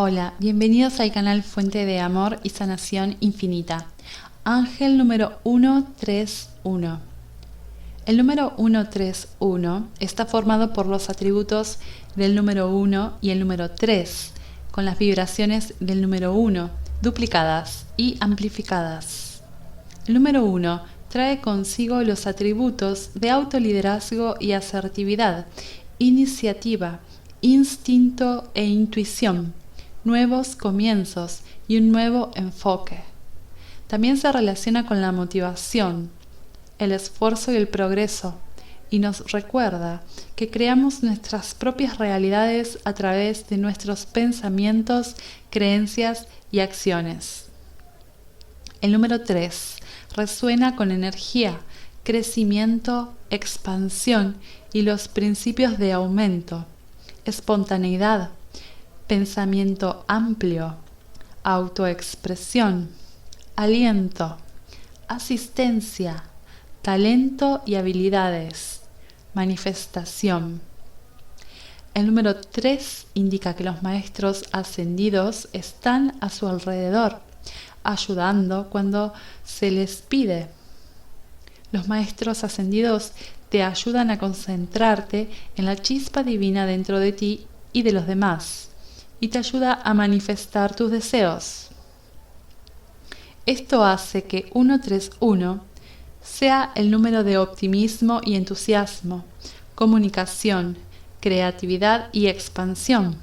Hola, bienvenidos al canal Fuente de Amor y Sanación Infinita. Ángel número 131. El número 131 está formado por los atributos del número 1 y el número 3, con las vibraciones del número 1, duplicadas y amplificadas. El número 1 trae consigo los atributos de autoliderazgo y asertividad, iniciativa, instinto e intuición, nuevos comienzos y un nuevo enfoque. También se relaciona con la motivación, el esfuerzo y el progreso, y nos recuerda que creamos nuestras propias realidades a través de nuestros pensamientos, creencias y acciones. El número 3 resuena con energía, crecimiento, expansión y los principios de aumento, espontaneidad, pensamiento amplio, autoexpresión, aliento, asistencia, talento y habilidades, manifestación. El número 3 indica que los maestros ascendidos están a su alrededor, ayudando cuando se les pide. Los maestros ascendidos te ayudan a concentrarte en la chispa divina dentro de ti y de los demás, y te ayuda a manifestar tus deseos. Esto hace que 131 sea el número de optimismo y entusiasmo, comunicación, creatividad y expansión.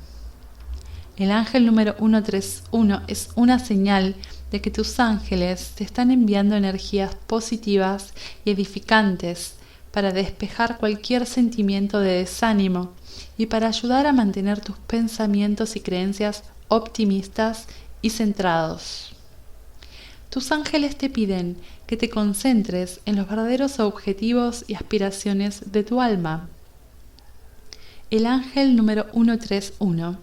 El ángel número 131 es una señal de que tus ángeles te están enviando energías positivas y edificantes para despejar cualquier sentimiento de desánimo y para ayudar a mantener tus pensamientos y creencias optimistas y centrados. Tus ángeles te piden que te concentres en los verdaderos objetivos y aspiraciones de tu alma. El ángel número 131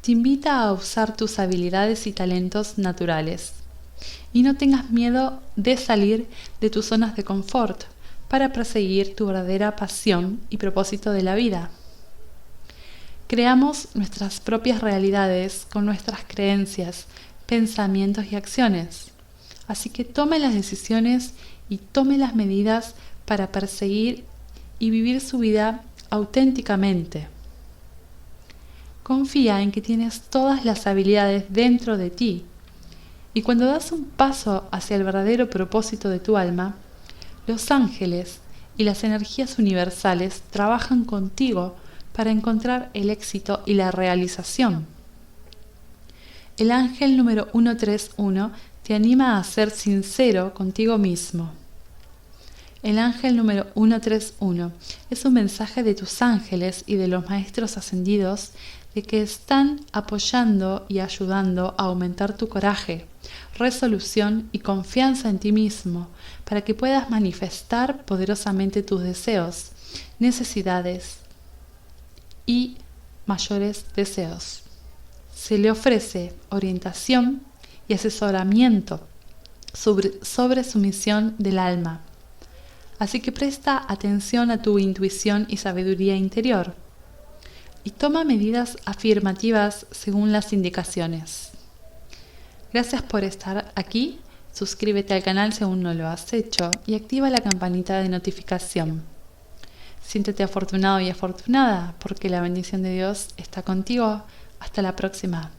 te invita a usar tus habilidades y talentos naturales. Y no tengas miedo de salir de tus zonas de confort para perseguir tu verdadera pasión y propósito de la vida. Creamos nuestras propias realidades con nuestras creencias, pensamientos y acciones. Así que tome las decisiones y tome las medidas para perseguir y vivir su vida auténticamente. Confía en que tienes todas las habilidades dentro de ti y cuando das un paso hacia el verdadero propósito de tu alma, los ángeles y las energías universales trabajan contigo para encontrar el éxito y la realización. El ángel número 131 te anima a ser sincero contigo mismo. El ángel número 131 es un mensaje de tus ángeles y de los maestros ascendidos de que están apoyando y ayudando a aumentar tu coraje, resolución y confianza en ti mismo para que puedas manifestar poderosamente tus deseos, necesidades y mayores deseos. Se le ofrece orientación y asesoramiento sobre, sobre su misión del alma. Así que presta atención a tu intuición y sabiduría interior y toma medidas afirmativas según las indicaciones. Gracias por estar aquí, suscríbete al canal si aún no lo has hecho y activa la campanita de notificación. Siéntete afortunado y afortunada porque la bendición de Dios está contigo. Hasta la próxima.